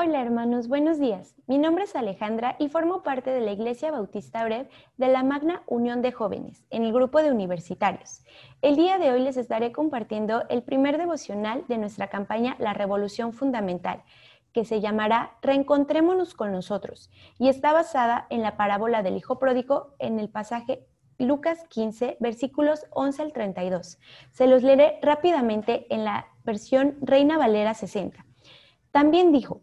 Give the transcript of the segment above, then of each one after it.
Hola hermanos, buenos días. Mi nombre es Alejandra y formo parte de la Iglesia Bautista Brev de la Magna Unión de Jóvenes, en el grupo de universitarios. El día de hoy les estaré compartiendo el primer devocional de nuestra campaña La Revolución Fundamental, que se llamará Reencontrémonos con nosotros y está basada en la parábola del Hijo Pródigo en el pasaje Lucas 15, versículos 11 al 32. Se los leeré rápidamente en la versión Reina Valera 60. También dijo,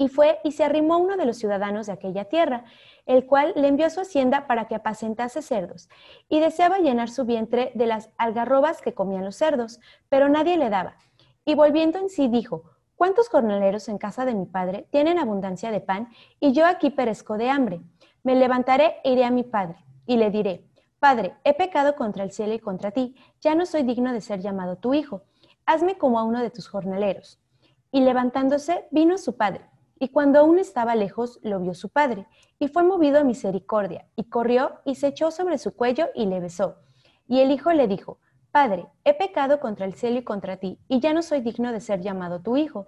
Y fue y se arrimó a uno de los ciudadanos de aquella tierra, el cual le envió a su hacienda para que apacentase cerdos, y deseaba llenar su vientre de las algarrobas que comían los cerdos, pero nadie le daba. Y volviendo en sí dijo, ¿cuántos jornaleros en casa de mi padre tienen abundancia de pan, y yo aquí perezco de hambre? Me levantaré e iré a mi padre, y le diré, Padre, he pecado contra el cielo y contra ti, ya no soy digno de ser llamado tu hijo, hazme como a uno de tus jornaleros. Y levantándose, vino a su padre. Y cuando aún estaba lejos, lo vio su padre, y fue movido a misericordia, y corrió y se echó sobre su cuello y le besó. Y el hijo le dijo, Padre, he pecado contra el cielo y contra ti, y ya no soy digno de ser llamado tu hijo.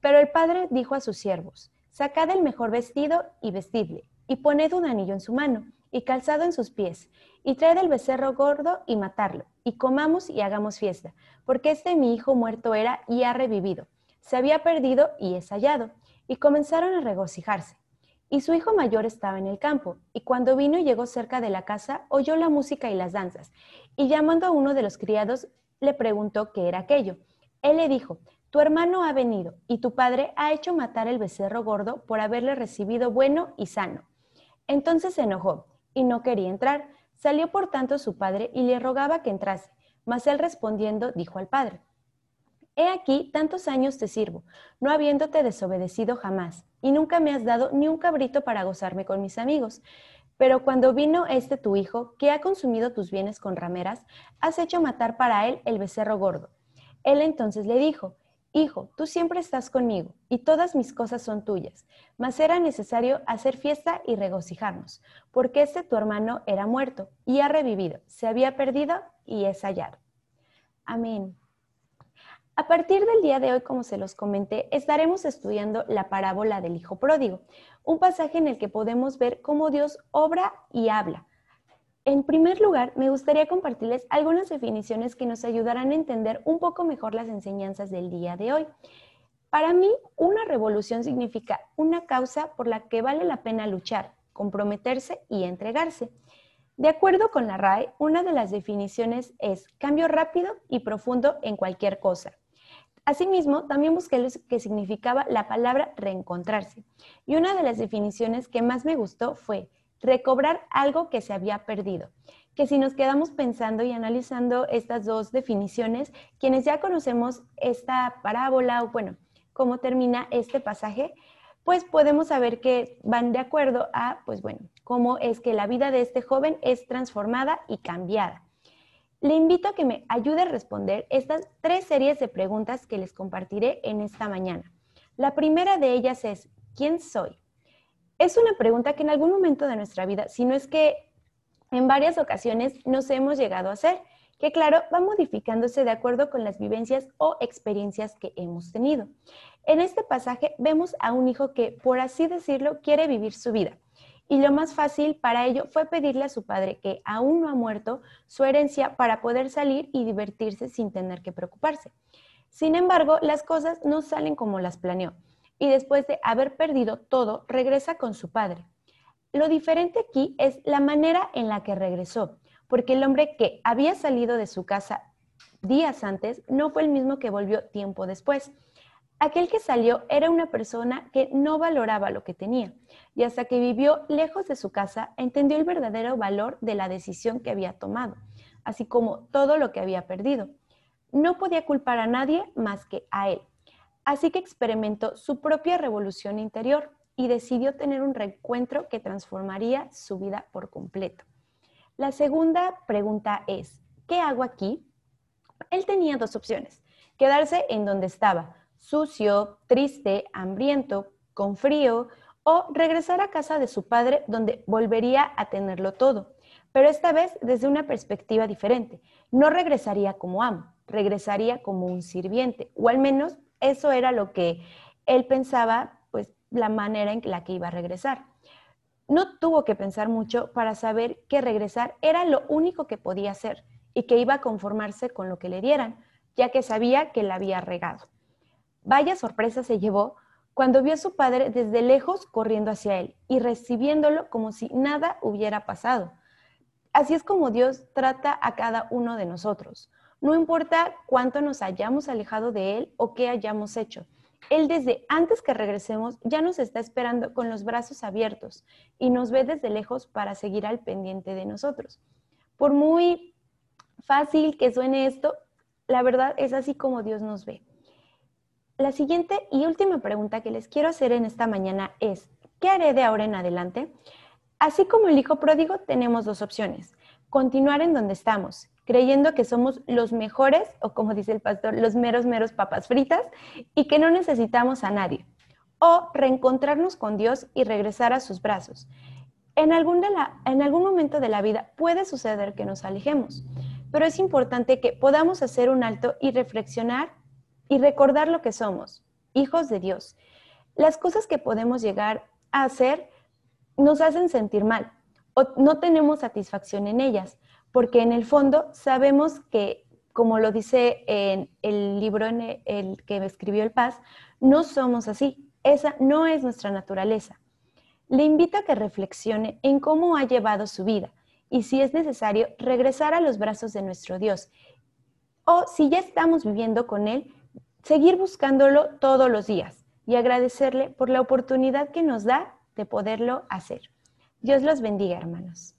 Pero el padre dijo a sus siervos, Sacad el mejor vestido y vestidle, y poned un anillo en su mano, y calzado en sus pies, y traed el becerro gordo y matarlo, y comamos y hagamos fiesta, porque este mi hijo muerto era y ha revivido, se había perdido y es hallado y comenzaron a regocijarse. Y su hijo mayor estaba en el campo, y cuando vino y llegó cerca de la casa, oyó la música y las danzas, y llamando a uno de los criados, le preguntó qué era aquello. Él le dijo, tu hermano ha venido, y tu padre ha hecho matar el becerro gordo por haberle recibido bueno y sano. Entonces se enojó, y no quería entrar. Salió por tanto su padre y le rogaba que entrase, mas él respondiendo dijo al padre, He aquí, tantos años te sirvo, no habiéndote desobedecido jamás, y nunca me has dado ni un cabrito para gozarme con mis amigos. Pero cuando vino este tu hijo, que ha consumido tus bienes con rameras, has hecho matar para él el becerro gordo. Él entonces le dijo, Hijo, tú siempre estás conmigo, y todas mis cosas son tuyas, mas era necesario hacer fiesta y regocijarnos, porque este tu hermano era muerto y ha revivido, se había perdido y es hallado. Amén. A partir del día de hoy, como se los comenté, estaremos estudiando la parábola del Hijo Pródigo, un pasaje en el que podemos ver cómo Dios obra y habla. En primer lugar, me gustaría compartirles algunas definiciones que nos ayudarán a entender un poco mejor las enseñanzas del día de hoy. Para mí, una revolución significa una causa por la que vale la pena luchar, comprometerse y entregarse. De acuerdo con la RAE, una de las definiciones es cambio rápido y profundo en cualquier cosa. Asimismo, también busqué lo que significaba la palabra reencontrarse. Y una de las definiciones que más me gustó fue recobrar algo que se había perdido. Que si nos quedamos pensando y analizando estas dos definiciones, quienes ya conocemos esta parábola o bueno, cómo termina este pasaje, pues podemos saber que van de acuerdo a, pues bueno, cómo es que la vida de este joven es transformada y cambiada le invito a que me ayude a responder estas tres series de preguntas que les compartiré en esta mañana. La primera de ellas es, ¿quién soy? Es una pregunta que en algún momento de nuestra vida, si no es que en varias ocasiones nos hemos llegado a hacer, que claro, va modificándose de acuerdo con las vivencias o experiencias que hemos tenido. En este pasaje vemos a un hijo que, por así decirlo, quiere vivir su vida y lo más fácil para ello fue pedirle a su padre, que aún no ha muerto, su herencia para poder salir y divertirse sin tener que preocuparse. Sin embargo, las cosas no salen como las planeó y después de haber perdido todo, regresa con su padre. Lo diferente aquí es la manera en la que regresó, porque el hombre que había salido de su casa días antes no fue el mismo que volvió tiempo después. Aquel que salió era una persona que no valoraba lo que tenía y hasta que vivió lejos de su casa entendió el verdadero valor de la decisión que había tomado, así como todo lo que había perdido. No podía culpar a nadie más que a él. Así que experimentó su propia revolución interior y decidió tener un reencuentro que transformaría su vida por completo. La segunda pregunta es, ¿qué hago aquí? Él tenía dos opciones, quedarse en donde estaba, sucio, triste, hambriento, con frío, o regresar a casa de su padre donde volvería a tenerlo todo, pero esta vez desde una perspectiva diferente. No regresaría como amo, regresaría como un sirviente, o al menos eso era lo que él pensaba, pues la manera en la que iba a regresar. No tuvo que pensar mucho para saber que regresar era lo único que podía hacer y que iba a conformarse con lo que le dieran, ya que sabía que la había regado. Vaya sorpresa se llevó cuando vio a su padre desde lejos corriendo hacia él y recibiéndolo como si nada hubiera pasado. Así es como Dios trata a cada uno de nosotros. No importa cuánto nos hayamos alejado de Él o qué hayamos hecho. Él desde antes que regresemos ya nos está esperando con los brazos abiertos y nos ve desde lejos para seguir al pendiente de nosotros. Por muy fácil que suene esto, la verdad es así como Dios nos ve. La siguiente y última pregunta que les quiero hacer en esta mañana es, ¿qué haré de ahora en adelante? Así como el hijo pródigo, tenemos dos opciones. Continuar en donde estamos, creyendo que somos los mejores, o como dice el pastor, los meros, meros papas fritas, y que no necesitamos a nadie. O reencontrarnos con Dios y regresar a sus brazos. En algún, en algún momento de la vida puede suceder que nos alejemos, pero es importante que podamos hacer un alto y reflexionar y recordar lo que somos, hijos de Dios. Las cosas que podemos llegar a hacer nos hacen sentir mal o no tenemos satisfacción en ellas, porque en el fondo sabemos que, como lo dice en el libro en el que escribió el Paz, no somos así. Esa no es nuestra naturaleza. Le invito a que reflexione en cómo ha llevado su vida y si es necesario regresar a los brazos de nuestro Dios. O si ya estamos viviendo con Él, seguir buscándolo todos los días y agradecerle por la oportunidad que nos da de poderlo hacer. Dios los bendiga, hermanos.